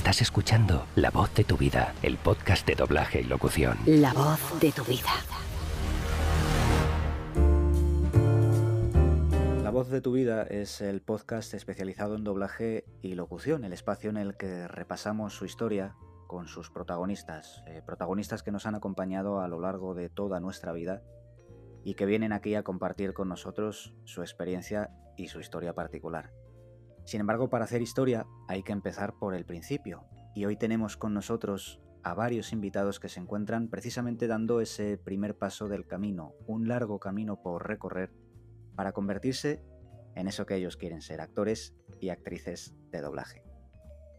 Estás escuchando La voz de tu vida, el podcast de doblaje y locución. La voz de tu vida. La voz de tu vida es el podcast especializado en doblaje y locución, el espacio en el que repasamos su historia con sus protagonistas, eh, protagonistas que nos han acompañado a lo largo de toda nuestra vida y que vienen aquí a compartir con nosotros su experiencia y su historia particular. Sin embargo, para hacer historia hay que empezar por el principio, y hoy tenemos con nosotros a varios invitados que se encuentran precisamente dando ese primer paso del camino, un largo camino por recorrer, para convertirse en eso que ellos quieren ser, actores y actrices de doblaje.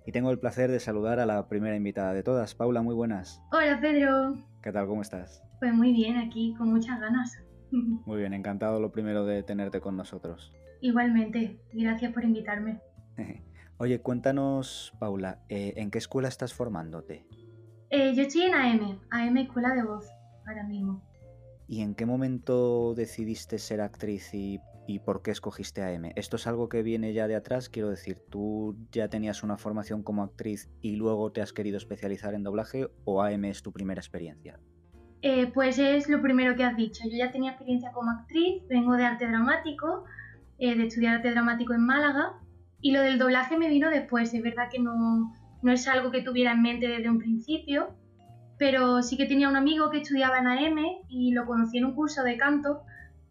Y tengo el placer de saludar a la primera invitada de todas, Paula, muy buenas. Hola Pedro. ¿Qué tal? ¿Cómo estás? Pues muy bien, aquí con muchas ganas. Muy bien, encantado lo primero de tenerte con nosotros. Igualmente, gracias por invitarme. Oye, cuéntanos, Paula, eh, ¿en qué escuela estás formándote? Eh, yo estoy en AM, AM Escuela de Voz, ahora mismo. ¿Y en qué momento decidiste ser actriz y, y, por qué escogiste AM? ¿Esto es algo que viene ya de atrás? Quiero decir, ¿tú ya tenías una formación como actriz y luego te has querido especializar en doblaje o AM es tu primera experiencia? Eh, pues es lo primero que has dicho. Yo ya tenía experiencia como actriz, vengo de arte dramático, eh, de estudiar arte dramático en Málaga, y lo del doblaje me vino después. Es verdad que no, no es algo que tuviera en mente desde un principio, pero sí que tenía un amigo que estudiaba en AM y lo conocí en un curso de canto,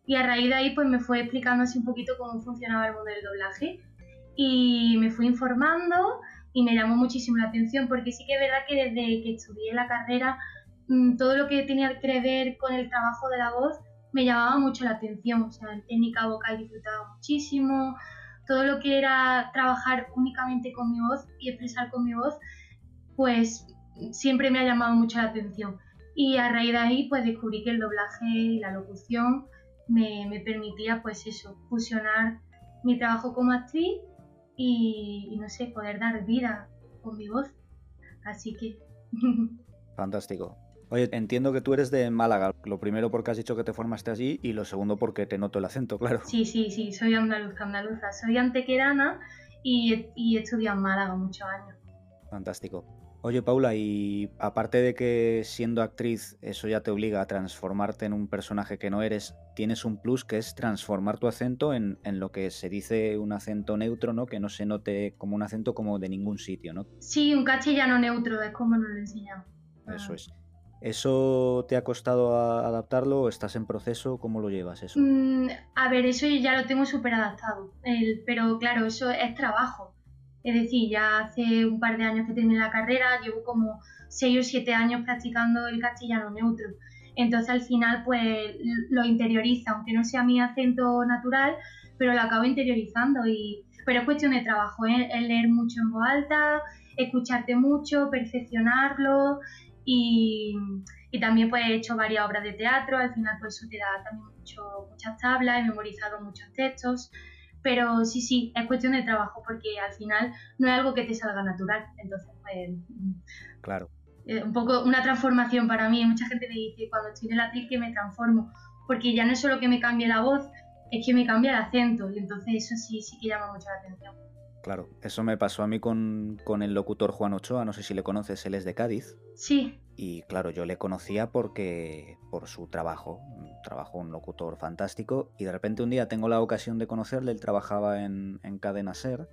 y a raíz de ahí pues me fue explicando así un poquito cómo funcionaba el mundo del doblaje. Y me fui informando y me llamó muchísimo la atención, porque sí que es verdad que desde que estudié la carrera Mm, todo lo que tenía que ver con el trabajo de la voz me llamaba mucho la atención. O sea, en técnica vocal disfrutaba muchísimo. Todo lo que era trabajar únicamente con mi voz y expresar con mi voz, pues siempre me ha llamado mucho la atención. Y a raíz de ahí, pues descubrí que el doblaje y la locución me, me permitía, pues eso, fusionar mi trabajo como actriz y, y no sé, poder dar vida con mi voz. Así que... Fantástico. Oye, entiendo que tú eres de Málaga. Lo primero porque has dicho que te formaste allí y lo segundo porque te noto el acento, claro. Sí, sí, sí, soy andaluza, andaluza. Soy antequerana y, y he estudiado en Málaga muchos años. Fantástico. Oye, Paula, y aparte de que siendo actriz eso ya te obliga a transformarte en un personaje que no eres, tienes un plus que es transformar tu acento en, en, lo que se dice un acento neutro, ¿no? Que no se note como un acento como de ningún sitio, ¿no? Sí, un castellano neutro, es como nos lo enseñamos. Eso es. ¿Eso te ha costado adaptarlo? ¿Estás en proceso? ¿Cómo lo llevas eso? Mm, a ver, eso ya lo tengo súper adaptado, pero claro, eso es trabajo. Es decir, ya hace un par de años que terminé la carrera, llevo como 6 o 7 años practicando el castellano neutro. Entonces al final pues lo interioriza, aunque no sea mi acento natural, pero lo acabo interiorizando. Y, pero es cuestión de trabajo, ¿eh? es leer mucho en voz alta, escucharte mucho, perfeccionarlo y, y, también pues he hecho varias obras de teatro, al final pues eso te da también mucho, muchas tablas, he memorizado muchos textos, pero sí, sí, es cuestión de trabajo porque al final no es algo que te salga natural, entonces pues... Claro. un poco una transformación para mí, mucha gente me dice cuando estoy en el atril que me transformo, porque ya no es solo que me cambie la voz, es que me cambia el acento. Y entonces eso sí, sí que llama mucho la atención. Claro, eso me pasó a mí con, con, el locutor Juan Ochoa, no sé si le conoces, él es de Cádiz. Sí. Y claro, yo le conocía porque por su trabajo, trabajo un locutor fantástico, y de repente un día tengo la ocasión de conocerle, él trabajaba en, en Cadena Ser,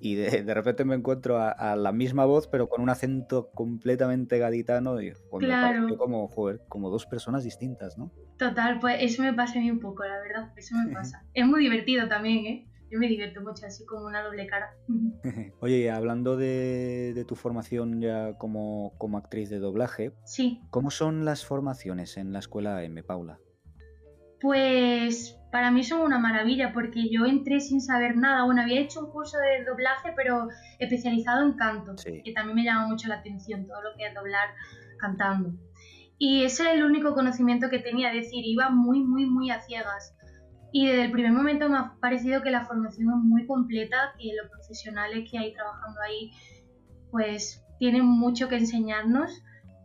y de, de, repente me encuentro a, a, la misma voz, pero con un acento completamente gaditano, y pues claro. me como, joder, como dos personas distintas, ¿no? Total, pues eso me pasa a mí un poco, la verdad, eso me pasa. es muy divertido también, ¿eh? Yo me divierto mucho, así como una doble cara. Oye, hablando de, de, tu formación ya como, como actriz de doblaje, sí. ¿cómo son las formaciones en la escuela M, Paula? Pues para mí son una maravilla porque yo entré sin saber nada. Bueno, había hecho un curso de doblaje, pero especializado en canto, sí. que también me llama mucho la atención, todo lo que es doblar cantando. Y ese era el único conocimiento que tenía, es decir, iba muy, muy, muy a ciegas. Y desde el primer momento me ha parecido que la formación es muy completa, que los profesionales que hay trabajando ahí pues tienen mucho que enseñarnos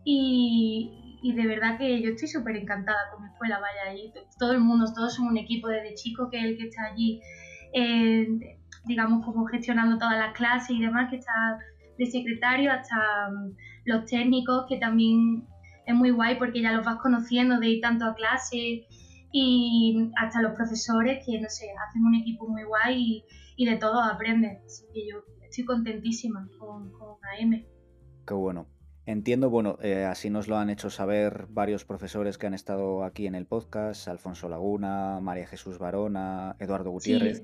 y, de verdad que yo estoy súper encantada con mi escuela, vaya, y todo el mundo, todos son un equipo desde chico que es el que está allí, eh, digamos, como gestionando todas las clases y demás, que está de secretario hasta mm, los técnicos, que también es muy guay porque ya los vas conociendo de ir tanto a clase y hasta los profesores que, no sé, hacen un equipo muy guay y, de todo aprenden. Así que yo estoy contentísima con, con AM. Qué bueno. Entiendo, bueno, eh, así nos lo han hecho saber varios profesores que han estado aquí en el podcast, Alfonso Laguna, María Jesús Barona, Eduardo Gutiérrez.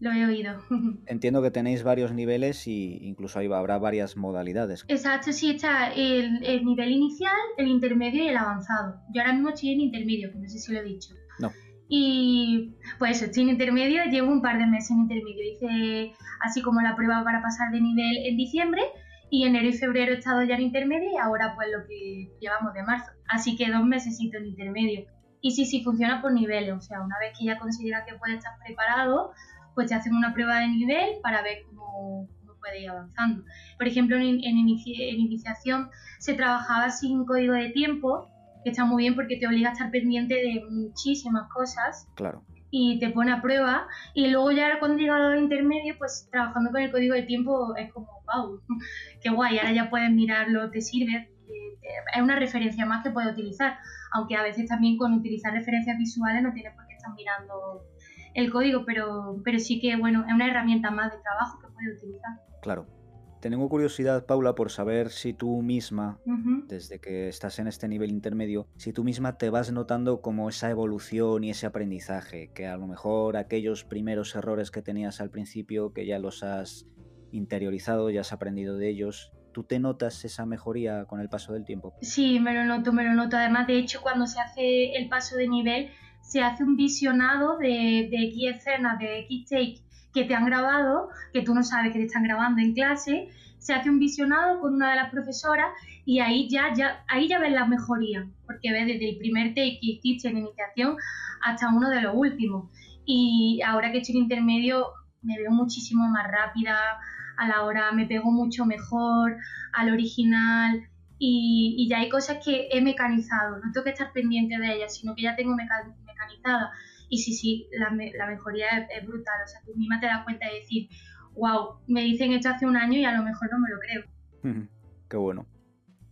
Lo he oído. Entiendo que tenéis varios niveles y incluso ahí habrá varias modalidades. Exacto, sí, está el, el, nivel inicial, el intermedio y el avanzado. Yo ahora mismo estoy en intermedio, que no sé si lo he dicho. No. Y pues estoy en intermedio, llevo un par de meses en intermedio. Hice así como la prueba para pasar de nivel en diciembre y enero y febrero he estado ya en intermedio y ahora pues lo que llevamos de marzo. Así que dos meses en intermedio. Y sí, sí, funciona por niveles. O sea, una vez que ya considera que puede estar preparado, pues te hacen una prueba de nivel para ver cómo, puede ir avanzando. Por ejemplo, en, en, iniciación se trabajaba sin código de tiempo, que está muy bien porque te obliga a estar pendiente de muchísimas cosas. Claro. Y te pone a prueba. Y luego ya cuando llega a los intermedios, pues trabajando con el código de tiempo es como, wow, qué guay, ahora ya puedes mirarlo, te sirve. Es una referencia más que puedes utilizar, aunque a veces también con utilizar referencias visuales no tienes por qué estar mirando el código, pero, pero sí que bueno, es una herramienta más de trabajo que puede utilizar. Claro. Tengo curiosidad, Paula, por saber si tú misma, desde que estás en este nivel intermedio, si tú misma te vas notando como esa evolución y ese aprendizaje, que a lo mejor aquellos primeros errores que tenías al principio, que ya los has interiorizado, ya has aprendido de ellos, ¿Tú te notas esa mejoría con el paso del tiempo? Sí, me lo noto, me lo noto. Además, de hecho, cuando se hace el paso de nivel, se hace un visionado de, de X escenas, de X take que te han grabado, que tú no sabes que te están grabando en clase, se hace un visionado con una de las profesoras y ahí ya, ya, ahí ya ves la mejoría, porque ves desde el primer take que hiciste en iniciación hasta uno de los últimos. Y ahora que estoy en intermedio me veo muchísimo más rápida, a la hora me pego mucho mejor al original, y, ya hay cosas que he mecanizado, no tengo que estar pendiente de ellas, sino que ya tengo mecanizada. Y sí, sí, la, mejoría es, brutal, o sea, tú misma te das cuenta de decir, wow, me dicen esto hace un año y a lo mejor no me lo creo. Qué bueno.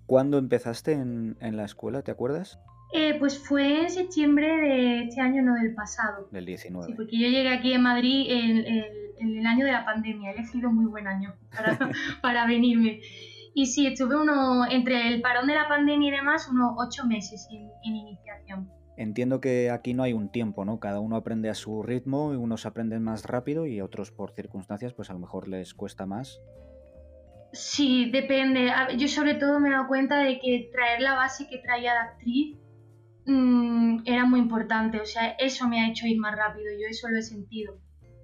¿Cuándo empezaste en, la escuela, te acuerdas? Eh, pues fue en septiembre de este año, no del pasado. Del 19. Sí, porque yo llegué aquí en Madrid en, el año de la pandemia. He elegido muy buen año para, para venirme. Y sí, estuve uno, entre el parón de la pandemia y demás, unos ocho meses en, iniciación. Entiendo que aquí no hay un tiempo, ¿no? Cada uno aprende a su ritmo, y unos aprenden más rápido y otros por circunstancias, pues a lo mejor les cuesta más. Sí, depende. Yo sobre todo me he dado cuenta de que traer la base que traía la actriz mm, era muy importante. O sea, eso me ha hecho ir más rápido. Yo eso lo he sentido.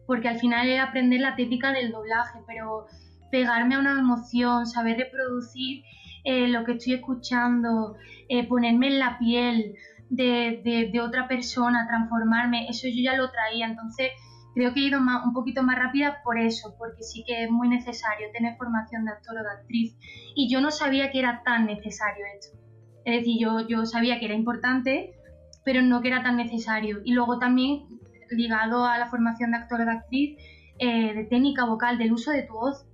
Porque al final era aprender la técnica del doblaje, pero pegarme a una emoción, saber reproducir eh, lo que estoy escuchando, eh, ponerme en la piel de, otra persona, transformarme, eso yo ya lo traía, entonces creo que he ido un poquito más rápida por eso, porque sí que es muy necesario tener formación de actor o de actriz y yo no sabía que era tan necesario esto. Es decir, yo, yo sabía que era importante, pero no que era tan necesario. Y luego también ligado a la formación de actor o de actriz, eh, de técnica vocal, del uso de tu voz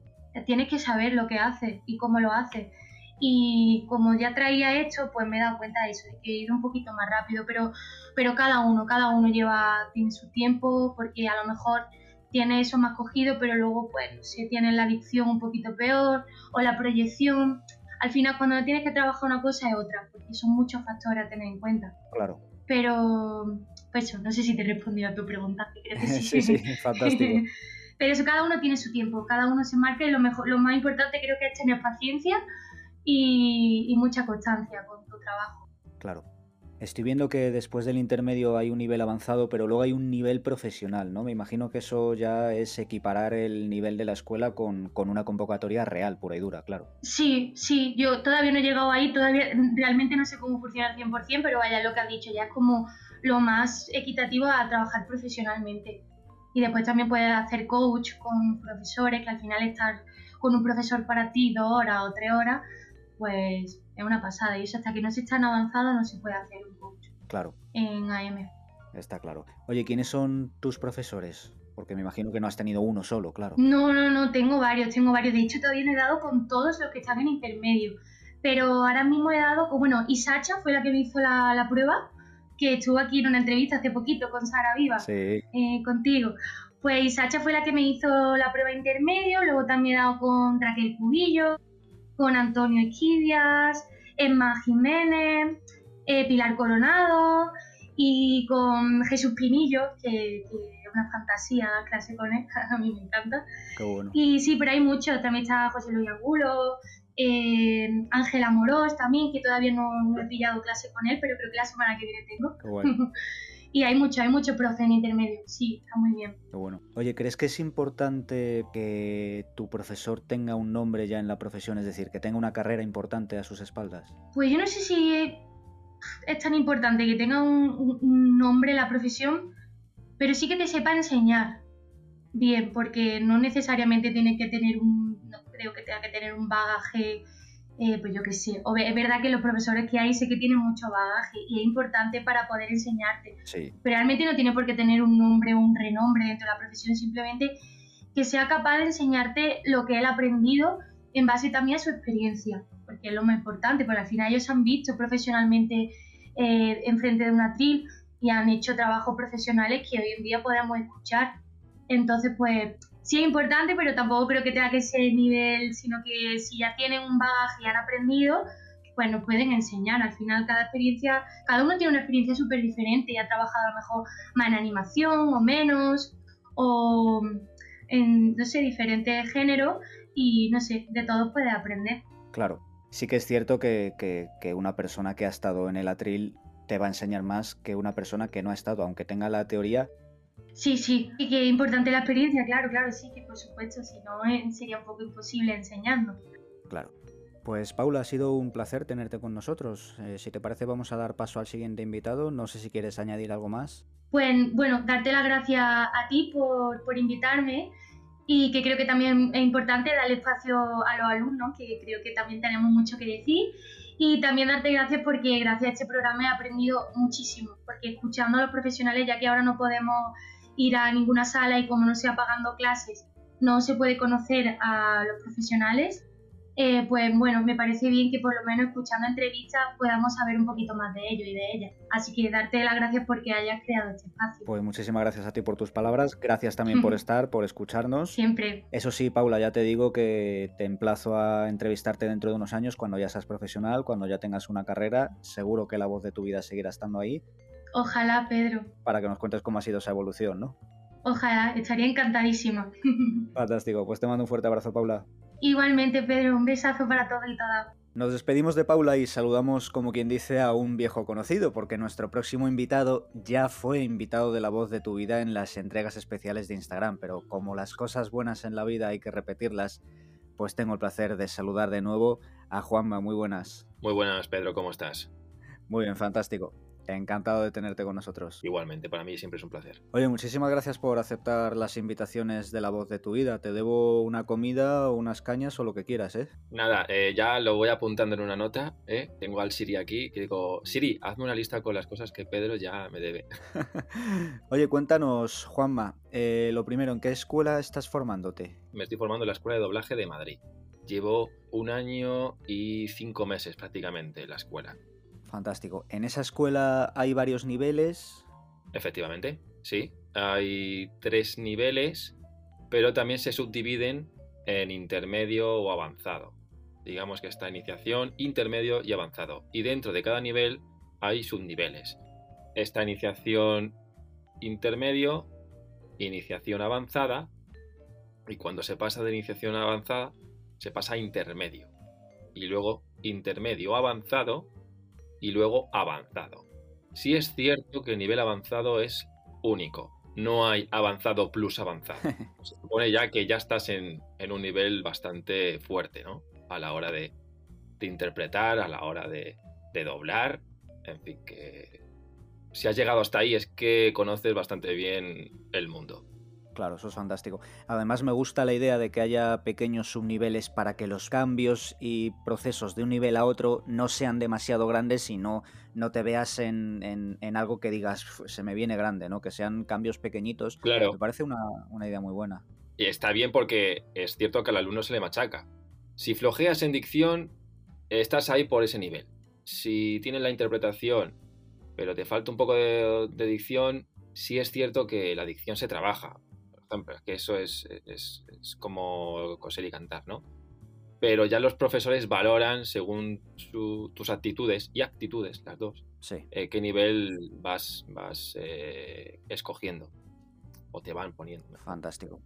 tienes que saber lo que hace y cómo lo hace. Y como ya traía hecho, pues me he dado cuenta de eso, de que he ido un poquito más rápido, pero, pero cada uno, cada uno lleva, tiene su tiempo, porque a lo mejor tiene eso más cogido, pero luego pues se tiene la adicción un poquito peor o la proyección. Al final cuando tienes que trabajar una cosa es otra, porque son muchos factores a tener en cuenta. Claro. Pero, pues eso, no sé si te he respondido a tu pregunta. Creo que sí, sí, fantástico. Pero eso, cada uno tiene su tiempo, cada uno se marca y lo, mejor, lo más importante creo que es tener paciencia y, mucha constancia con tu trabajo. Claro. Estoy viendo que después del intermedio hay un nivel avanzado, pero luego hay un nivel profesional, ¿no? Me imagino que eso ya es equiparar el nivel de la escuela con, con, una convocatoria real, pura y dura, claro. Sí, sí, yo todavía no he llegado ahí, todavía realmente no sé cómo funciona al 100%, pero vaya, lo que has dicho, ya es como lo más equitativo a trabajar profesionalmente. Y después también puedes hacer coach con profesores, que al final estar con un profesor para ti dos horas o tres horas, pues es una pasada. Y eso hasta que no se está en avanzado no se puede hacer un coach. Claro. En AM. Está claro. Oye, ¿quiénes son tus profesores? Porque me imagino que no has tenido uno solo, claro. No, no, no, tengo varios, tengo varios. De hecho, todavía no he dado con todos los que están en intermedio. Pero ahora mismo he dado, con, bueno, Isacha fue la que me hizo la, prueba, que estuvo aquí en una entrevista hace poquito con Sara Viva, sí. Eh, contigo. Pues Isacha fue la que me hizo la prueba intermedio, luego también he dado con Raquel Cubillo, con Antonio Equidias, Emma Jiménez, eh, Pilar Coronado y con Jesús Pinillo, que, es una fantasía clase con él, a mí me encanta. Qué bueno. Y sí, pero hay muchos, también está José Luis Angulo, eh, Ángela Morós también, que todavía no, he pillado clase con él, pero creo que la semana que viene tengo. Qué bueno. y hay mucho, hay mucho profe en intermedio, sí, está muy bien. Qué bueno. Oye, ¿crees que es importante que tu profesor tenga un nombre ya en la profesión, es decir, que tenga una carrera importante a sus espaldas? Pues yo no sé si es tan importante que tenga un, nombre en la profesión, pero sí que te sepa enseñar bien, porque no necesariamente tiene que tener un, no creo que tenga que tener un bagaje eh, pues yo qué sé, es verdad que los profesores que hay sé que tienen mucho bagaje y es importante para poder enseñarte. Sí. Pero realmente no tiene por qué tener un nombre o un renombre dentro de la profesión, simplemente que sea capaz de enseñarte lo que él ha aprendido en base también a su experiencia, porque es lo más importante, porque al final ellos han visto profesionalmente eh, enfrente de una tril y han hecho trabajos profesionales que hoy en día podamos escuchar. Entonces, pues sí es importante, pero tampoco creo que tenga que ser el nivel, sino que si ya tienen un bagaje y han aprendido, pues nos pueden enseñar. Al final, cada experiencia, cada uno tiene una experiencia súper diferente y ha trabajado a lo mejor más en animación o menos, o en, no sé, diferentes géneros y no sé, de todos puede aprender. Claro, sí que es cierto que, que una persona que ha estado en el atril te va a enseñar más que una persona que no ha estado, aunque tenga la teoría, Sí, sí, y que es importante la experiencia, claro, claro, sí, que por supuesto, si no eh, sería un poco imposible enseñando. Claro. Pues Paula, ha sido un placer tenerte con nosotros. Eh, si te parece, vamos a dar paso al siguiente invitado. No sé si quieres añadir algo más. Pues bueno, darte las gracias a ti por, por invitarme y que creo que también es importante darle espacio a los alumnos, que creo que también tenemos mucho que decir. Y también darte gracias porque gracias a este programa he aprendido muchísimo, porque escuchando a los profesionales, ya que ahora no podemos ir a ninguna sala y como no sea pagando clases, no se puede conocer a los profesionales, eh, pues bueno, me parece bien que por lo menos escuchando entrevistas podamos saber un poquito más de ello y de ella. Así que darte las gracias porque hayas creado este espacio. Pues muchísimas gracias a ti por tus palabras, gracias también por estar, por escucharnos. Siempre. Eso sí, Paula, ya te digo que te emplazo a entrevistarte dentro de unos años cuando ya seas profesional, cuando ya tengas una carrera, seguro que la voz de tu vida seguirá estando ahí Ojalá, Pedro. Para que nos cuentes cómo ha sido esa evolución, ¿no? Ojalá, estaría encantadísima. Fantástico, pues te mando un fuerte abrazo, Paula. Igualmente, Pedro, un besazo para todo y todas. Nos despedimos de Paula y saludamos, como quien dice, a un viejo conocido, porque nuestro próximo invitado ya fue invitado de la voz de tu vida en las entregas especiales de Instagram, pero como las cosas buenas en la vida hay que repetirlas, pues tengo el placer de saludar de nuevo a Juanma. Muy buenas. Muy buenas, Pedro, ¿cómo estás? Muy bien, fantástico. Encantado de tenerte con nosotros. Igualmente, para mí siempre es un placer. Oye, muchísimas gracias por aceptar las invitaciones de la voz de tu vida. Te debo una comida, unas cañas o lo que quieras, ¿eh? Nada, eh, ya lo voy apuntando en una nota, ¿eh? Tengo al Siri aquí que digo, Siri, hazme una lista con las cosas que Pedro ya me debe. Oye, cuéntanos, Juanma, eh, lo primero, ¿en qué escuela estás formándote? Me estoy formando en la Escuela de Doblaje de Madrid. Llevo un año y cinco meses prácticamente en la escuela. Fantástico. ¿En esa escuela hay varios niveles? Efectivamente, sí. Hay tres niveles, pero también se subdividen en intermedio o avanzado. Digamos que está iniciación, intermedio y avanzado. Y dentro de cada nivel hay subniveles. Esta iniciación intermedio, iniciación avanzada, y cuando se pasa de iniciación avanzada, se pasa a intermedio. Y luego intermedio avanzado y luego avanzado. Sí es cierto que el nivel avanzado es único. No hay avanzado plus avanzado. Se supone ya que ya estás en, un nivel bastante fuerte, ¿no? A la hora de, interpretar, a la hora de, de doblar. En fin, que si has llegado hasta ahí es que conoces bastante bien el mundo. Claro, eso es fantástico. Además me gusta la idea de que haya pequeños subniveles para que los cambios y procesos de un nivel a otro no sean demasiado grandes y no, no te veas en, algo que digas se me viene grande, ¿no? Que sean cambios pequeñitos. Claro. Me parece una, una idea muy buena. Y está bien porque es cierto que al alumno se le machaca. Si flojeas en dicción, estás ahí por ese nivel. Si tienes la interpretación, pero te falta un poco de, de dicción, sí es cierto que la dicción se trabaja que eso es, como coser y cantar, ¿no? Pero ya los profesores valoran según tus actitudes y actitudes, las dos, sí. Eh, qué nivel vas, vas eh, escogiendo o te van poniendo. Fantástico.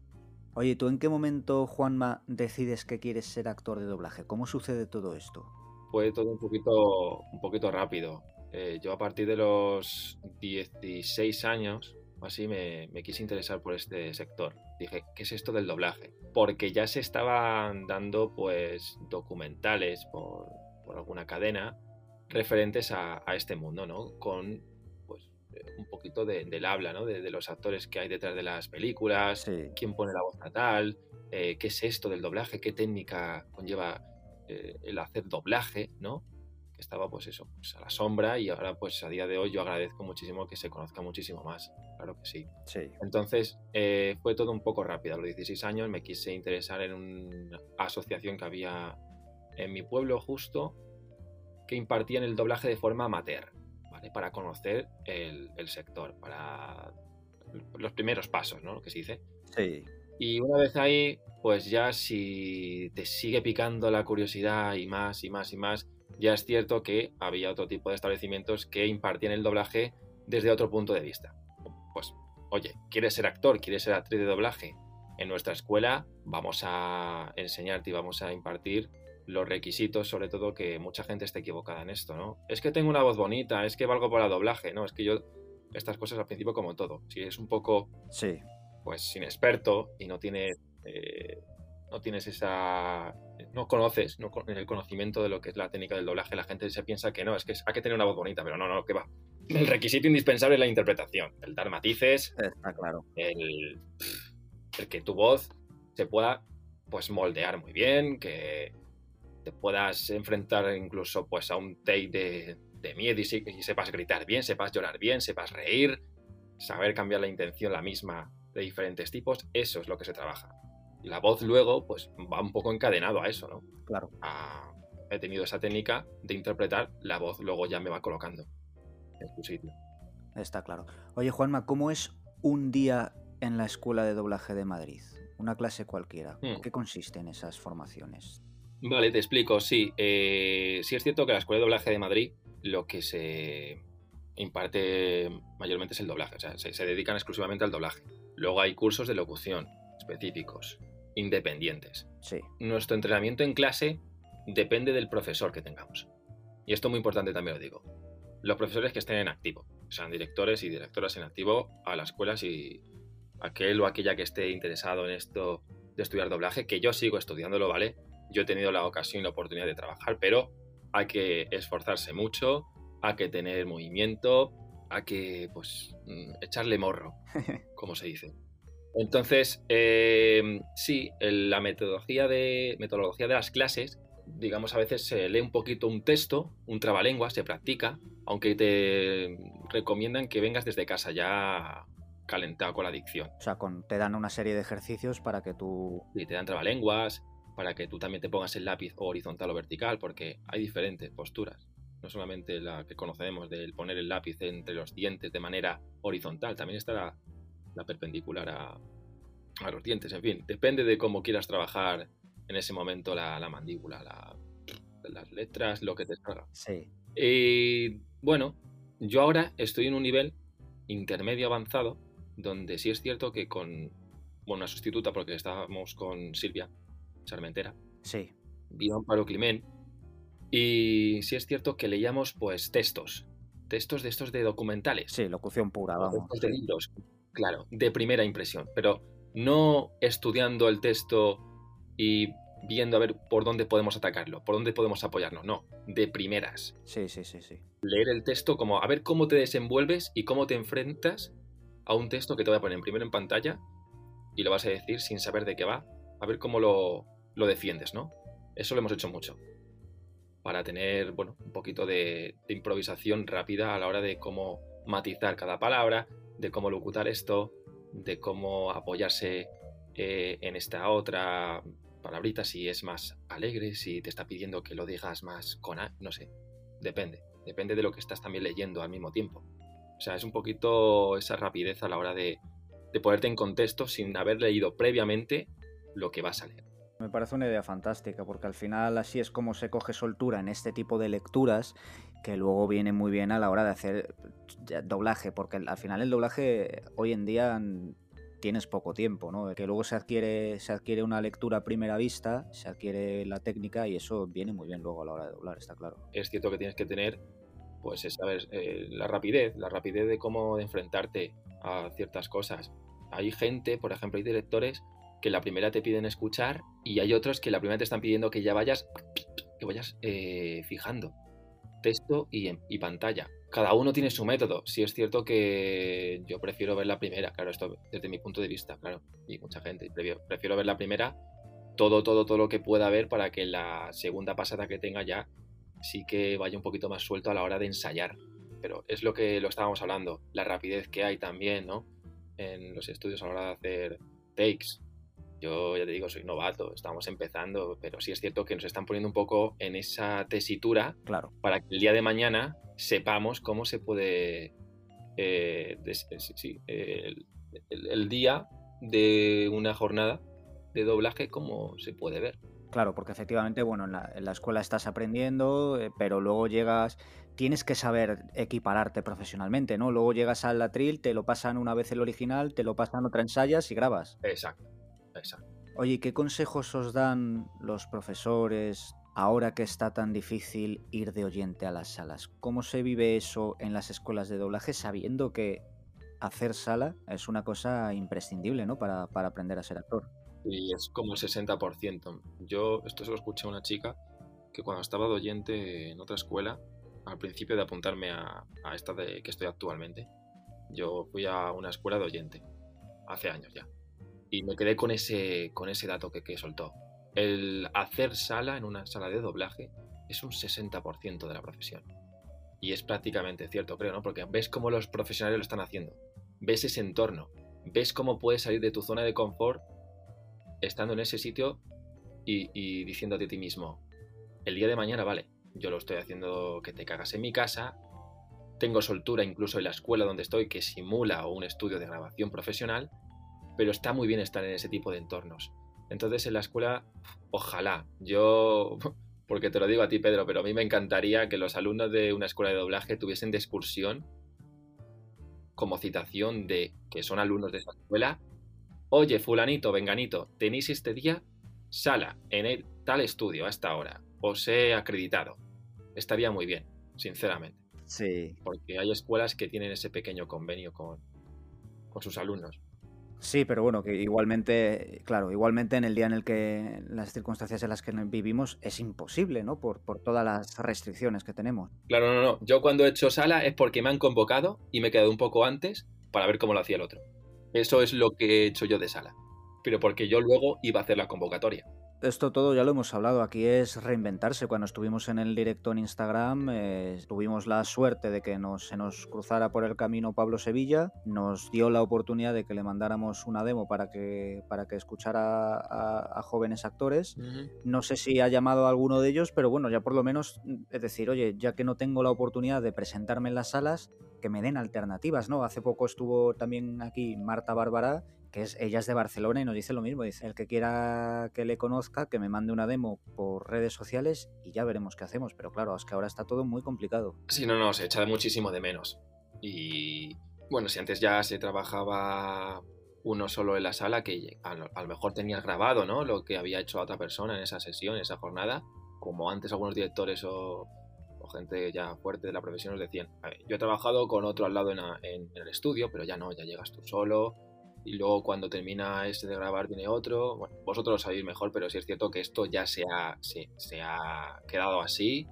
Oye, ¿tú en qué momento, Juanma, decides que quieres ser actor de doblaje? ¿Cómo sucede todo esto? Fue todo un poquito, un poquito rápido. Eh, yo a partir de los 16 años así me, quise interesar por este sector. Dije, ¿qué es esto del doblaje? Porque ya se estaban dando pues documentales por, alguna cadena referentes a, este mundo, ¿no? Con pues un poquito del habla, ¿no? De, los actores que hay detrás de las películas, quién pone la voz natal, eh, qué es esto del doblaje, qué técnica conlleva eh, el hacer doblaje, ¿no? Que estaba pues eso, pues a la sombra y ahora pues a día de hoy yo agradezco muchísimo que se conozca muchísimo más, claro que sí. sí. Entonces eh, fue todo un poco rápido, a los 16 años me quise interesar en una asociación que había en mi pueblo justo que impartía en el doblaje de forma amateur, ¿vale? Para conocer el, el sector, para los primeros pasos, ¿no? Lo que se dice. Sí. Y una vez ahí, pues ya si te sigue picando la curiosidad y más y más y más, ya es cierto que había otro tipo de establecimientos que impartían el doblaje desde otro punto de vista. Pues, oye, ¿quieres ser actor? ¿Quieres ser actriz de doblaje? En nuestra escuela vamos a enseñarte y vamos a impartir los requisitos, sobre todo que mucha gente esté equivocada en esto, ¿no? Es que tengo una voz bonita, es que valgo para doblaje, ¿no? Es que yo, estas cosas al principio como todo, si es un poco, sí. pues inexperto y no tienes, eh, no tienes esa no conoces no, el conocimiento de lo que es la técnica del doblaje, la gente se piensa que no, es que hay que tener una voz bonita, pero no, no, que va. El requisito indispensable es la interpretación, el dar matices, Está claro. el, el que tu voz se pueda pues moldear muy bien, que te puedas enfrentar incluso pues a un take de, de miedo y, y, sepas gritar bien, sepas llorar bien, sepas reír, saber cambiar la intención la misma de diferentes tipos, eso es lo que se trabaja la voz luego, pues va un poco encadenado a eso, ¿no? Claro. he tenido esa técnica de interpretar, la voz luego ya me va colocando en su sitio. Está claro. Oye, Juanma, ¿cómo es un día en la Escuela de Doblaje de Madrid? Una clase cualquiera. Hmm. ¿Qué consiste en esas formaciones? Vale, te explico. Sí, eh, sí es cierto que la Escuela de Doblaje de Madrid lo que se imparte mayormente es el doblaje, o sea, se dedican exclusivamente al doblaje. Luego hay cursos de locución específicos independientes. Sí. Nuestro entrenamiento en clase depende del profesor que tengamos. Y esto es muy importante también lo digo. Los profesores que estén en activo, sean directores y directoras en activo a las escuelas y aquel o aquella que esté interesado en esto de estudiar doblaje, que yo sigo estudiándolo, ¿vale? Yo he tenido la ocasión y la oportunidad de trabajar, pero hay que esforzarse mucho, hay que tener movimiento, hay que, pues, mm, echarle morro, como se dice. Entonces, eh, sí, la metodología de, metodología de las clases, digamos, a veces se lee un poquito un texto, un trabalengua, se practica, aunque te recomiendan que vengas desde casa ya calentado con la dicción. O sea, con, te dan una serie de ejercicios para que tú... Sí, te dan trabalenguas, para que tú también te pongas el lápiz horizontal o vertical, porque hay diferentes posturas. No solamente la que conocemos del poner el lápiz entre los dientes de manera horizontal, también está la, la perpendicular a, los dientes, en fin, depende de cómo quieras trabajar en ese momento la, mandíbula, las letras, lo que te salga. Sí. Y bueno, yo ahora estoy en un nivel intermedio avanzado, donde sí es cierto que con una sustituta, porque estábamos con Silvia Sarmentera. Sí. Vino Amparo Climent. Y sí es cierto que leíamos pues textos. Textos de estos de documentales. Sí, locución pura, vamos. de libros. Claro, de primera impresión, pero no estudiando el texto y viendo a ver por dónde podemos atacarlo, por dónde podemos apoyarnos, no, de primeras. Sí, sí, sí, sí. Leer el texto como a ver cómo te desenvuelves y cómo te enfrentas a un texto que te voy a poner primero en pantalla y lo vas a decir sin saber de qué va, a ver cómo lo, lo defiendes, ¿no? Eso lo hemos hecho mucho. Para tener, bueno, un poquito de, improvisación rápida a la hora de cómo matizar cada palabra, de cómo locutar esto, de cómo apoyarse eh, en esta otra palabrita, si es más alegre, si te está pidiendo que lo digas más con A, no sé. Depende. Depende de lo que estás también leyendo al mismo tiempo. O sea, es un poquito esa rapidez a la hora de, de ponerte en contexto sin haber leído previamente lo que vas a leer. Me parece una idea fantástica porque al final así es como se coge soltura en este tipo de lecturas que luego viene muy bien a la hora de hacer doblaje, porque al final el doblaje hoy en día tienes poco tiempo, ¿no? Que luego se adquiere, se adquiere una lectura a primera vista, se adquiere la técnica y eso viene muy bien luego a la hora de doblar, está claro. Es cierto que tienes que tener, pues, sabes, eh, la rapidez, la rapidez de cómo enfrentarte a ciertas cosas. Hay gente, por ejemplo, hay directores que la primera te piden escuchar y hay otros que la primera te están pidiendo que ya vayas, que vayas eh, fijando texto y, pantalla. Cada uno tiene su método. Si es cierto que yo prefiero ver la primera, claro, esto desde mi punto de vista, claro, y mucha gente, prefiero, ver la primera, todo, todo, todo lo que pueda ver para que la segunda pasada que tenga ya sí que vaya un poquito más suelto a la hora de ensayar. Pero es lo que lo estábamos hablando, la rapidez que hay también, ¿no? En los estudios a la hora de hacer takes, yo ya te digo, soy novato, estamos empezando, pero sí es cierto que nos están poniendo un poco en esa tesitura claro. para que el día de mañana sepamos cómo se puede... Eh, eh, el, día de una jornada de doblaje, cómo se puede ver. Claro, porque efectivamente, bueno, en la, escuela estás aprendiendo, eh, pero luego llegas, tienes que saber equipararte profesionalmente, ¿no? Luego llegas al atril, te lo pasan una vez el original, te lo pasan otra ensayas y grabas. Exacto. Oye, ¿qué consejos os dan los profesores ahora que está tan difícil ir de oyente a las salas? ¿Cómo se vive eso en las escuelas de doblaje sabiendo que hacer sala es una cosa imprescindible ¿no? para, aprender a ser actor? Y es como el 60%. Yo esto se lo escuché a una chica que cuando estaba de oyente en otra escuela, al principio de apuntarme a, a esta de que estoy actualmente, yo fui a una escuela de oyente, hace años ya y me quedé con ese, con ese dato que, que soltó. El hacer sala en una sala de doblaje es un 60% de la profesión. Y es prácticamente cierto, creo, ¿no? Porque ves cómo los profesionales lo están haciendo. Ves ese entorno. Ves cómo puedes salir de tu zona de confort estando en ese sitio y, y diciéndote a ti mismo, el día de mañana, vale, yo lo estoy haciendo que te cagas en mi casa, tengo soltura incluso en la escuela donde estoy que simula un estudio de grabación profesional pero está muy bien estar en ese tipo de entornos. Entonces en la escuela, ojalá, yo, porque te lo digo a ti Pedro, pero a mí me encantaría que los alumnos de una escuela de doblaje tuviesen de excursión como citación de que son alumnos de esa escuela, oye fulanito, venganito, tenéis este día sala en el, tal estudio a esta hora, os he acreditado. Estaría muy bien, sinceramente. Sí. Porque hay escuelas que tienen ese pequeño convenio con, con sus alumnos. Sí, pero bueno, que igualmente, claro, igualmente en el día en el que las circunstancias en las que vivimos es imposible, ¿no? Por, por todas las restricciones que tenemos. Claro, no, no. Yo cuando he hecho sala es porque me han convocado y me he quedado un poco antes para ver cómo lo hacía el otro. Eso es lo que he hecho yo de sala. Pero porque yo luego iba a hacer la convocatoria esto todo ya lo hemos hablado, aquí es reinventarse. Cuando estuvimos en el directo en Instagram, eh, tuvimos la suerte de que nos, se nos cruzara por el camino Pablo Sevilla, nos dio la oportunidad de que le mandáramos una demo para que, para que escuchara a, jóvenes actores. No sé si ha llamado a alguno de ellos, pero bueno, ya por lo menos es decir, oye, ya que no tengo la oportunidad de presentarme en las salas, que me den alternativas, ¿no? Hace poco estuvo también aquí Marta Bárbara que es, ella es de Barcelona y nos dice lo mismo, dice, el que quiera que le conozca, que me mande una demo por redes sociales y ya veremos qué hacemos, pero claro, es que ahora está todo muy complicado. Sí, no, no, se echa muchísimo de menos. Y bueno, si antes ya se trabajaba uno solo en la sala, que a lo, mejor tenías grabado, ¿no? Lo que había hecho otra persona en esa sesión, en esa jornada, como antes algunos directores o, gente ya fuerte de la profesión nos decían, yo he trabajado con otro al lado en, el estudio, pero ya no, ya llegas tú solo, y luego cuando termina este de grabar viene otro. Vosotros lo sabéis mejor, pero sí es cierto que esto ya se ha, se ha quedado así.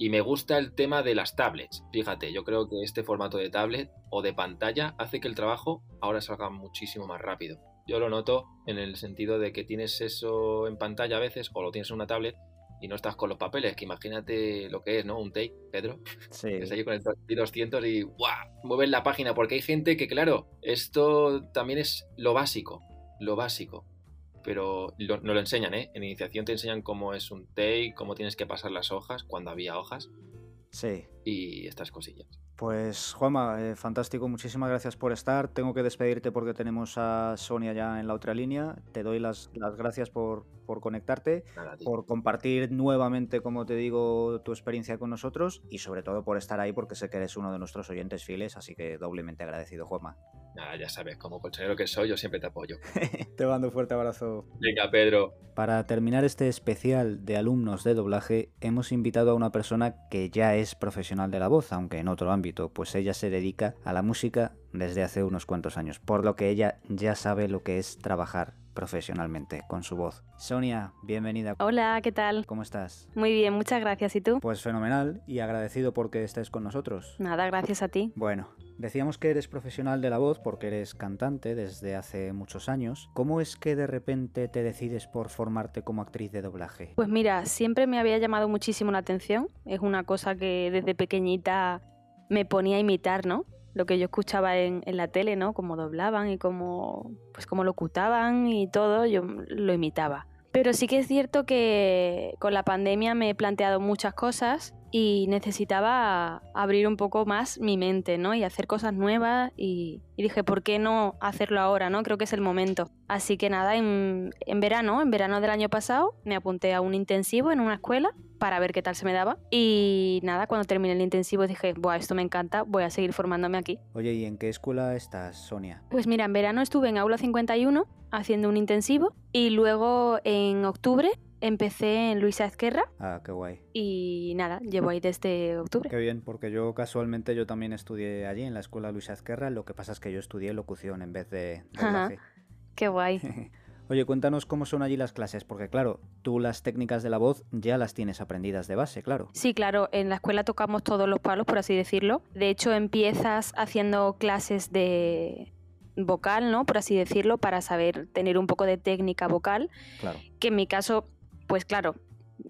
Y me gusta el tema de las tablets. Fíjate, yo creo que este formato de tablet o de pantalla hace que el trabajo ahora salga muchísimo más rápido. yo lo noto en el sentido de que tienes eso en pantalla a veces o lo tienes en una tablet y no estás con los papeles, que imagínate lo que es, ¿no? Un take, Pedro. Sí. Estás ahí con el 200 y ¡guau! Mueves la página, porque hay gente que, claro, esto también es lo básico, lo básico. Pero lo- no lo enseñan, ¿eh? En iniciación te enseñan cómo es un take, cómo tienes que pasar las hojas, cuando había hojas, Sí. y estas cosillas. Pues Juanma, eh, fantástico, muchísimas gracias por estar. Tengo que despedirte porque tenemos a Sonia ya en la otra línea. Te doy las, las gracias por, por conectarte, Nada, por compartir nuevamente, como te digo, tu experiencia con nosotros y sobre todo por estar ahí porque sé que eres uno de nuestros oyentes fieles, así que doblemente agradecido, Juanma. Nada, ya sabes, como colchonero que soy, yo siempre te apoyo. te mando un fuerte abrazo. Venga, Pedro. Para terminar este especial de alumnos de doblaje, hemos invitado a una persona que ya es profesional de la voz, aunque en otro ámbito, pues ella se dedica a la música desde hace unos cuantos años, por lo que ella ya sabe lo que es trabajar profesionalmente con su voz. Sonia, bienvenida. Hola, ¿qué tal? ¿Cómo estás? Muy bien, muchas gracias. ¿Y tú? Pues fenomenal y agradecido porque estés con nosotros. Nada, gracias a ti. Bueno, decíamos que eres profesional de la voz porque eres cantante desde hace muchos años. ¿Cómo es que de repente te decides por formarte como actriz de doblaje? Pues mira, siempre me había llamado muchísimo la atención. Es una cosa que desde pequeñita me ponía a imitar, ¿no? Lo que yo escuchaba en, la tele, ¿no? Cómo doblaban y cómo, pues cómo locutaban y todo, yo lo imitaba. Pero sí que es cierto que con la pandemia me he planteado muchas cosas y necesitaba abrir un poco más mi mente, ¿no? Y hacer cosas nuevas y, dije, ¿por qué no hacerlo ahora, no? Creo que es el momento. Así que nada, en verano, en verano del año pasado, me apunté a un intensivo en una escuela para ver qué tal se me daba. Y nada, cuando terminé el intensivo dije, Buah, esto me encanta, voy a seguir formándome aquí. Oye, ¿y en qué escuela estás, Sonia? Pues mira, en verano estuve en Aula 51 haciendo un intensivo y luego en octubre empecé en Luisa Ezquerra Ah, qué guay. y nada, llevo ahí desde octubre. Qué bien, porque yo casualmente yo también estudié allí en la escuela Luisa Ezquerra, lo que pasa es que yo estudié locución en vez de doblaje. Qué guay. Oye, cuéntanos cómo son allí las clases, porque claro, tú las técnicas de la voz ya las tienes aprendidas de base, claro. Sí, claro, en la escuela tocamos todos los palos, por así decirlo. De hecho, empiezas haciendo clases de vocal, ¿no? Por así decirlo, para saber tener un poco de técnica vocal, Claro. que en mi caso, pues claro,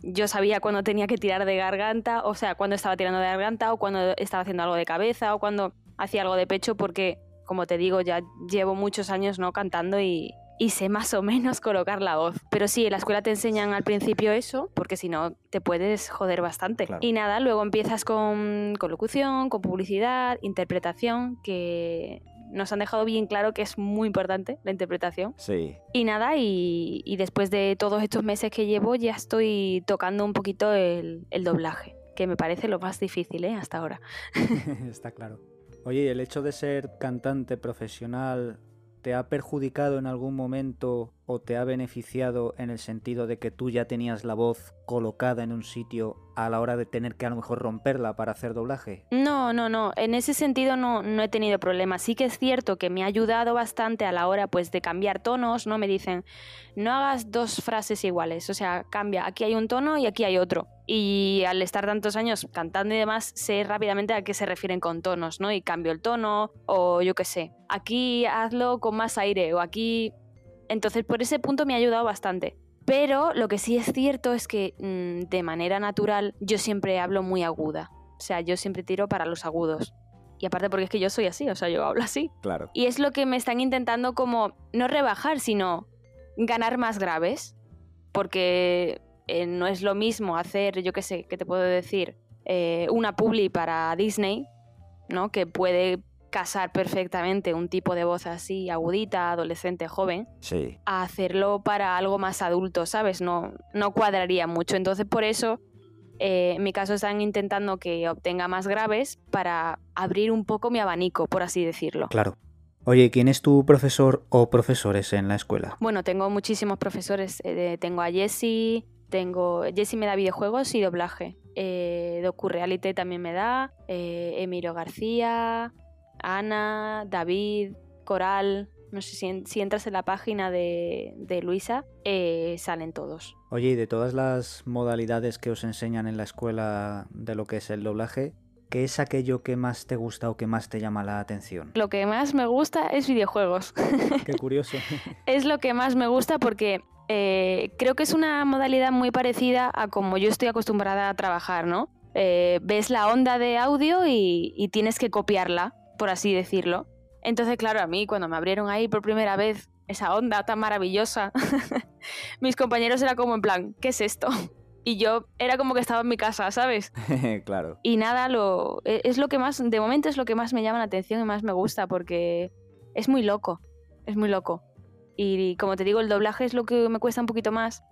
yo sabía cuando tenía que tirar de garganta, o sea, cuando estaba tirando de garganta, o cuando estaba haciendo algo de cabeza, o cuando hacía algo de pecho, porque, como te digo, ya llevo muchos años no cantando y, y sé más o menos colocar la voz. Pero sí, en la escuela te enseñan al principio eso, porque si no te puedes joder bastante. Claro. Y nada, luego empiezas con, con locución, con publicidad, interpretación, que nos han dejado bien claro que es muy importante la interpretación. Sí. Y nada, y, y después de todos estos meses que llevo ya estoy tocando un poquito el, el doblaje, que me parece lo más difícil ¿eh? hasta ahora. Está claro. Oye, ¿y el hecho de ser cantante profesional te ha perjudicado en algún momento o te ha beneficiado en el sentido de que tú ya tenías la voz colocada en un sitio a la hora de tener que a lo mejor romperla para hacer doblaje? No, no, no, en ese sentido no, no he tenido problemas. Sí que es cierto que me ha ayudado bastante a la hora pues de cambiar tonos, ¿no? Me dicen, no hagas dos frases iguales, o sea, cambia, aquí hay un tono y aquí hay otro. Y al estar tantos años cantando y demás, sé rápidamente a qué se refieren con tonos, ¿no? Y cambio el tono, o yo qué sé, aquí hazlo con más aire, o aquí... Entonces, por ese punto me ha ayudado bastante. Pero lo que sí es cierto es que mm, de manera natural yo siempre hablo muy aguda. O sea, yo siempre tiro para los agudos. Y aparte porque es que yo soy así, o sea, yo hablo así. Claro. Y es lo que me están intentando como no rebajar, sino ganar más graves. Porque eh, no es lo mismo hacer, yo qué sé, ¿qué te puedo decir? Eh, una publi para Disney, ¿no? Que puede casar perfectamente un tipo de voz así, agudita, adolescente, joven, Sí. a hacerlo para algo más adulto, ¿sabes? No, no cuadraría mucho. Entonces, por eso, eh, en mi caso, están intentando que obtenga más graves para abrir un poco mi abanico, por así decirlo. Claro. Oye, ¿quién es tu profesor o profesores en la escuela? Bueno, tengo muchísimos profesores. eh, tengo a Jessie, tengo... Jessie me da videojuegos y doblaje. Eh, DocuReality también me da. eh, Emiro García, Ana, David, Coral... No sé si, en- si entras en la página de, de Luisa, eh, salen todos. Oye, y de todas las modalidades que os enseñan en la escuela de lo que es el doblaje, ¿qué es aquello que más te gusta o que más te llama la atención? Lo que más me gusta es videojuegos. Qué curioso. es lo que más me gusta porque eh, creo que es una modalidad muy parecida a como yo estoy acostumbrada a trabajar, ¿no? Eh, ves la onda de audio y, y tienes que copiarla, por así decirlo. Entonces, claro, a mí cuando me abrieron ahí por primera vez esa onda tan maravillosa, mis compañeros era como en plan, ¿qué es esto? Y yo era como que estaba en mi casa, ¿sabes? claro. Y nada, lo, e, es lo que más, de momento es lo que más me llama la atención y más me gusta porque es muy loco, es muy loco. Y como te digo, el doblaje es lo que me cuesta un poquito más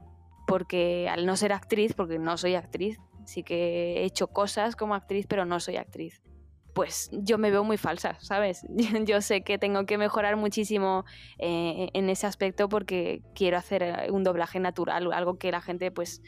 porque al no ser actriz, porque no soy actriz, sí que he hecho cosas como actriz, pero no soy actriz pues yo me veo muy falsa, ¿sabes? Yo sé que tengo que mejorar muchísimo eh, en ese aspecto porque quiero hacer eh, un doblaje natural, algo que la gente pues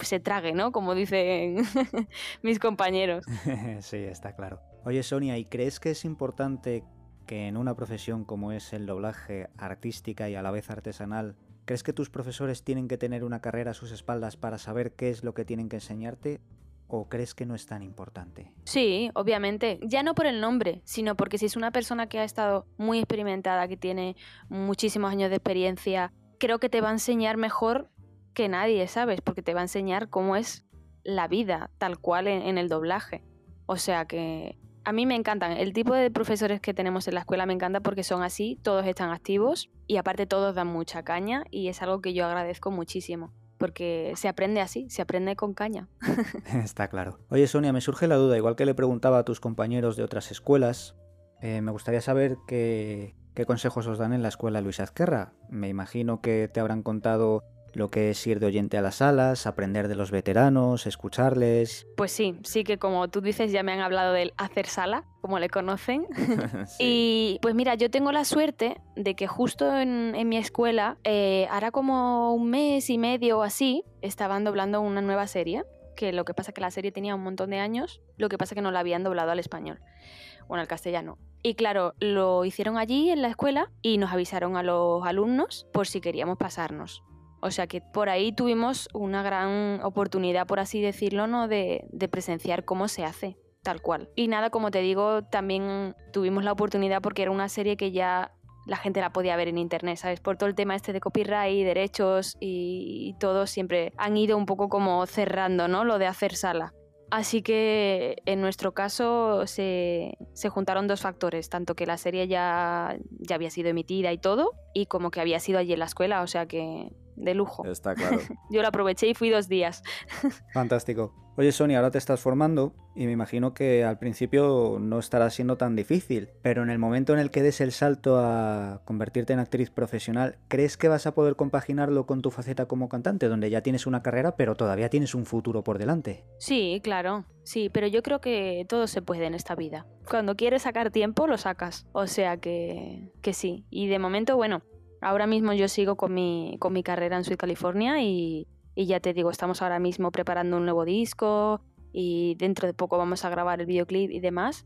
se trague, ¿no? Como dicen mis compañeros. sí, está claro. Oye, Sonia, ¿y crees que es importante que en una profesión como es el doblaje artística y a la vez artesanal, ¿crees que tus profesores tienen que tener una carrera a sus espaldas para saber qué es lo que tienen que enseñarte? ¿O crees que no es tan importante? Sí, obviamente. Ya no por el nombre, sino porque si es una persona que ha estado muy experimentada, que tiene muchísimos años de experiencia, creo que te va a enseñar mejor que nadie, ¿sabes? Porque te va a enseñar cómo es la vida tal cual en, el doblaje. O sea que a mí me encantan. El tipo de profesores que tenemos en la escuela me encanta porque son así, todos están activos y aparte todos dan mucha caña y es algo que yo agradezco muchísimo porque se aprende así, se aprende con caña. Está claro. Oye, Sonia, me surge la duda, igual que le preguntaba a tus compañeros de otras escuelas, eh, me gustaría saber qué, qué consejos os dan en la escuela Luis Azquerra. Me imagino que te habrán contado lo que es ir de oyente a las salas, aprender de los veteranos, escucharles. Pues sí, sí que como tú dices ya me han hablado del hacer sala, como le conocen. Y pues mira, yo tengo la suerte de que justo en, mi escuela, eh, hará como un mes y medio o así, estaban doblando una nueva serie, que lo que pasa que la serie tenía un montón de años, lo que pasa que no la habían doblado al español, o al castellano. Y claro, lo hicieron allí en la escuela y nos avisaron a los alumnos por si queríamos pasarnos. O sea que por ahí tuvimos una gran oportunidad, por así decirlo, ¿no? de, presenciar cómo se hace tal cual. Y nada, como te digo, también tuvimos la oportunidad porque era una serie que ya la gente la podía ver en internet, ¿sabes? Por todo el tema este de copyright, derechos y, todo, siempre han ido un poco como cerrando, ¿no? Lo de hacer sala. Así que en nuestro caso se, se, juntaron dos factores, tanto que la serie ya, ya había sido emitida y todo, y como que había sido allí en la escuela, o sea que de lujo. Está claro. Yo lo aproveché y fui dos días. Fantástico. Oye, Sonia, ahora te estás formando y me imagino que al principio no estará siendo tan difícil, pero en el momento en el que des el salto a convertirte en actriz profesional, ¿crees que vas a poder compaginarlo con tu faceta como cantante, donde ya tienes una carrera, pero todavía tienes un futuro por delante? Sí, claro, sí, pero yo creo que todo se puede en esta vida. Cuando quieres sacar tiempo, lo sacas. O sea que, que sí. Y de momento, bueno, Ahora mismo yo sigo con mi, con mi carrera en Sweet California y, y ya te digo, estamos ahora mismo preparando un nuevo disco y dentro de poco vamos a grabar el videoclip y demás.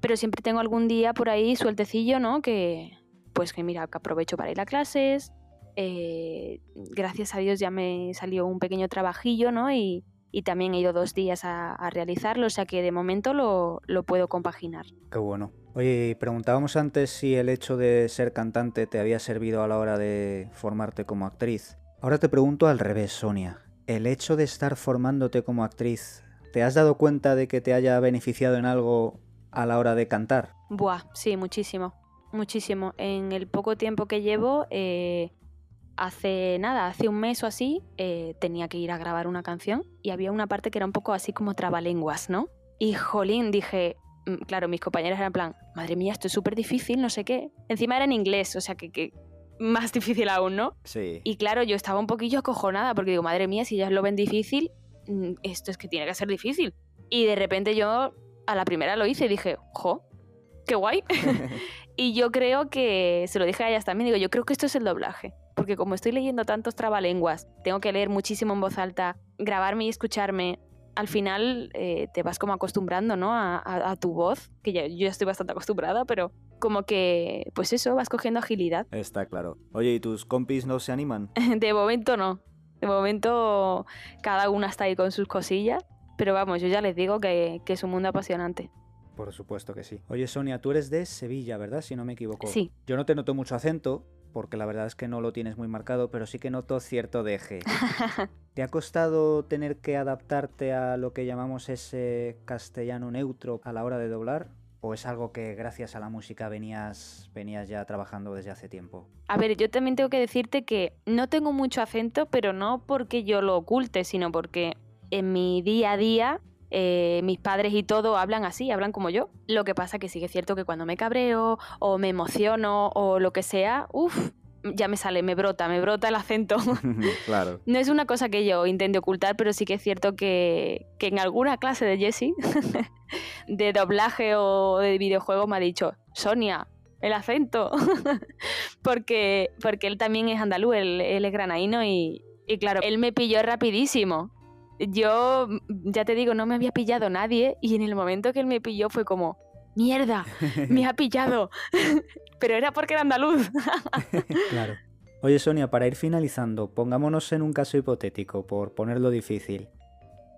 Pero siempre tengo algún día por ahí sueltecillo, ¿no? Que pues que mira, que aprovecho para ir a clases. Eh, gracias a Dios ya me salió un pequeño trabajillo, ¿no? Y, y también he ido dos días a, a, realizarlo, o sea que de momento lo, lo puedo compaginar. Qué bueno. Oye, preguntábamos antes si el hecho de ser cantante te había servido a la hora de formarte como actriz. Ahora te pregunto al revés, Sonia. ¿El hecho de estar formándote como actriz, te has dado cuenta de que te haya beneficiado en algo a la hora de cantar? Buah, sí, muchísimo. Muchísimo. En el poco tiempo que llevo, eh, hace nada, hace un mes o así, eh, tenía que ir a grabar una canción y había una parte que era un poco así como trabalenguas, ¿no? Y jolín, dije, claro, mis compañeras eran en plan, madre mía, esto es súper difícil, no sé qué. Encima era en inglés, o sea que, más difícil aún, ¿no? Sí. Y claro, yo estaba un poquillo acojonada porque digo, madre mía, si ellas lo ven difícil, mm, esto es que tiene que ser difícil. Y de repente yo a la primera lo hice y dije, jo, qué guay. y yo creo que, se lo dije a ellas también, digo, yo creo que esto es el doblaje. Porque como estoy leyendo tantos trabalenguas, tengo que leer muchísimo en voz alta, grabarme y escucharme, al final eh, te vas como acostumbrando, ¿no? A, tu voz, que ya, yo ya estoy bastante acostumbrada, pero como que, pues eso, vas cogiendo agilidad. Está claro. Oye, ¿y tus compis no se animan? de momento no. De momento cada una está ahí con sus cosillas. Pero vamos, yo ya les digo que, que es un mundo apasionante. Por supuesto que sí. Oye, Sonia, tú eres de Sevilla, ¿verdad? Si no me equivoco. Sí. Yo no te noto mucho acento, porque la verdad es que no lo tienes muy marcado, pero sí que noto cierto deje. ¿Te ha costado tener que adaptarte a lo que llamamos ese castellano neutro a la hora de doblar? ¿O es algo que gracias a la música venías, venías ya trabajando desde hace tiempo? A ver, yo también tengo que decirte que no tengo mucho acento, pero no porque yo lo oculte, sino porque en mi día a día eh, mis padres y todo hablan así, hablan como yo. Lo que pasa que sí que es cierto que cuando me cabreo o me emociono o lo que sea, uff, ya me sale, me brota, me brota el acento. claro. No es una cosa que yo intente ocultar, pero sí que es cierto que, que en alguna clase de Jesse, de doblaje o de videojuego, me ha dicho, Sonia, el acento. porque, porque él también es andaluz, él, él es granaíno y, y claro, él me pilló rapidísimo. Yo, ya te digo, no me había pillado nadie y en el momento que él me pilló fue como, mierda, me ha pillado. Pero era porque era andaluz. claro. Oye Sonia, para ir finalizando, pongámonos en un caso hipotético, por ponerlo difícil.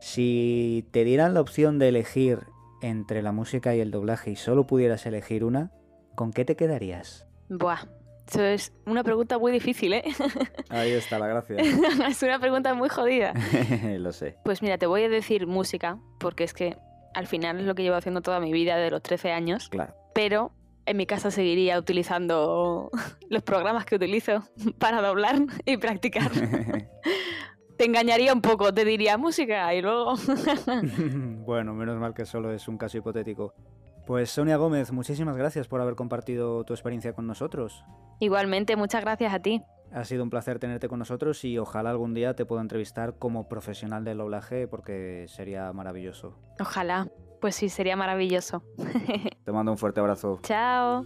Si te dieran la opción de elegir entre la música y el doblaje y solo pudieras elegir una, ¿con qué te quedarías? Buah, eso es una pregunta muy difícil, ¿eh? Ahí está la gracia. es una pregunta muy jodida. lo sé. Pues mira, te voy a decir música, porque es que al final es lo que llevo haciendo toda mi vida de los 13 años. Claro. Pero en mi casa seguiría utilizando los programas que utilizo para doblar y practicar. te engañaría un poco, te diría música y luego... bueno, menos mal que solo es un caso hipotético. Pues Sonia Gómez, muchísimas gracias por haber compartido tu experiencia con nosotros. Igualmente, muchas gracias a ti. Ha sido un placer tenerte con nosotros y ojalá algún día te pueda entrevistar como profesional del doblaje porque sería maravilloso. Ojalá. Pues sí, sería maravilloso. te mando un fuerte abrazo. Chao.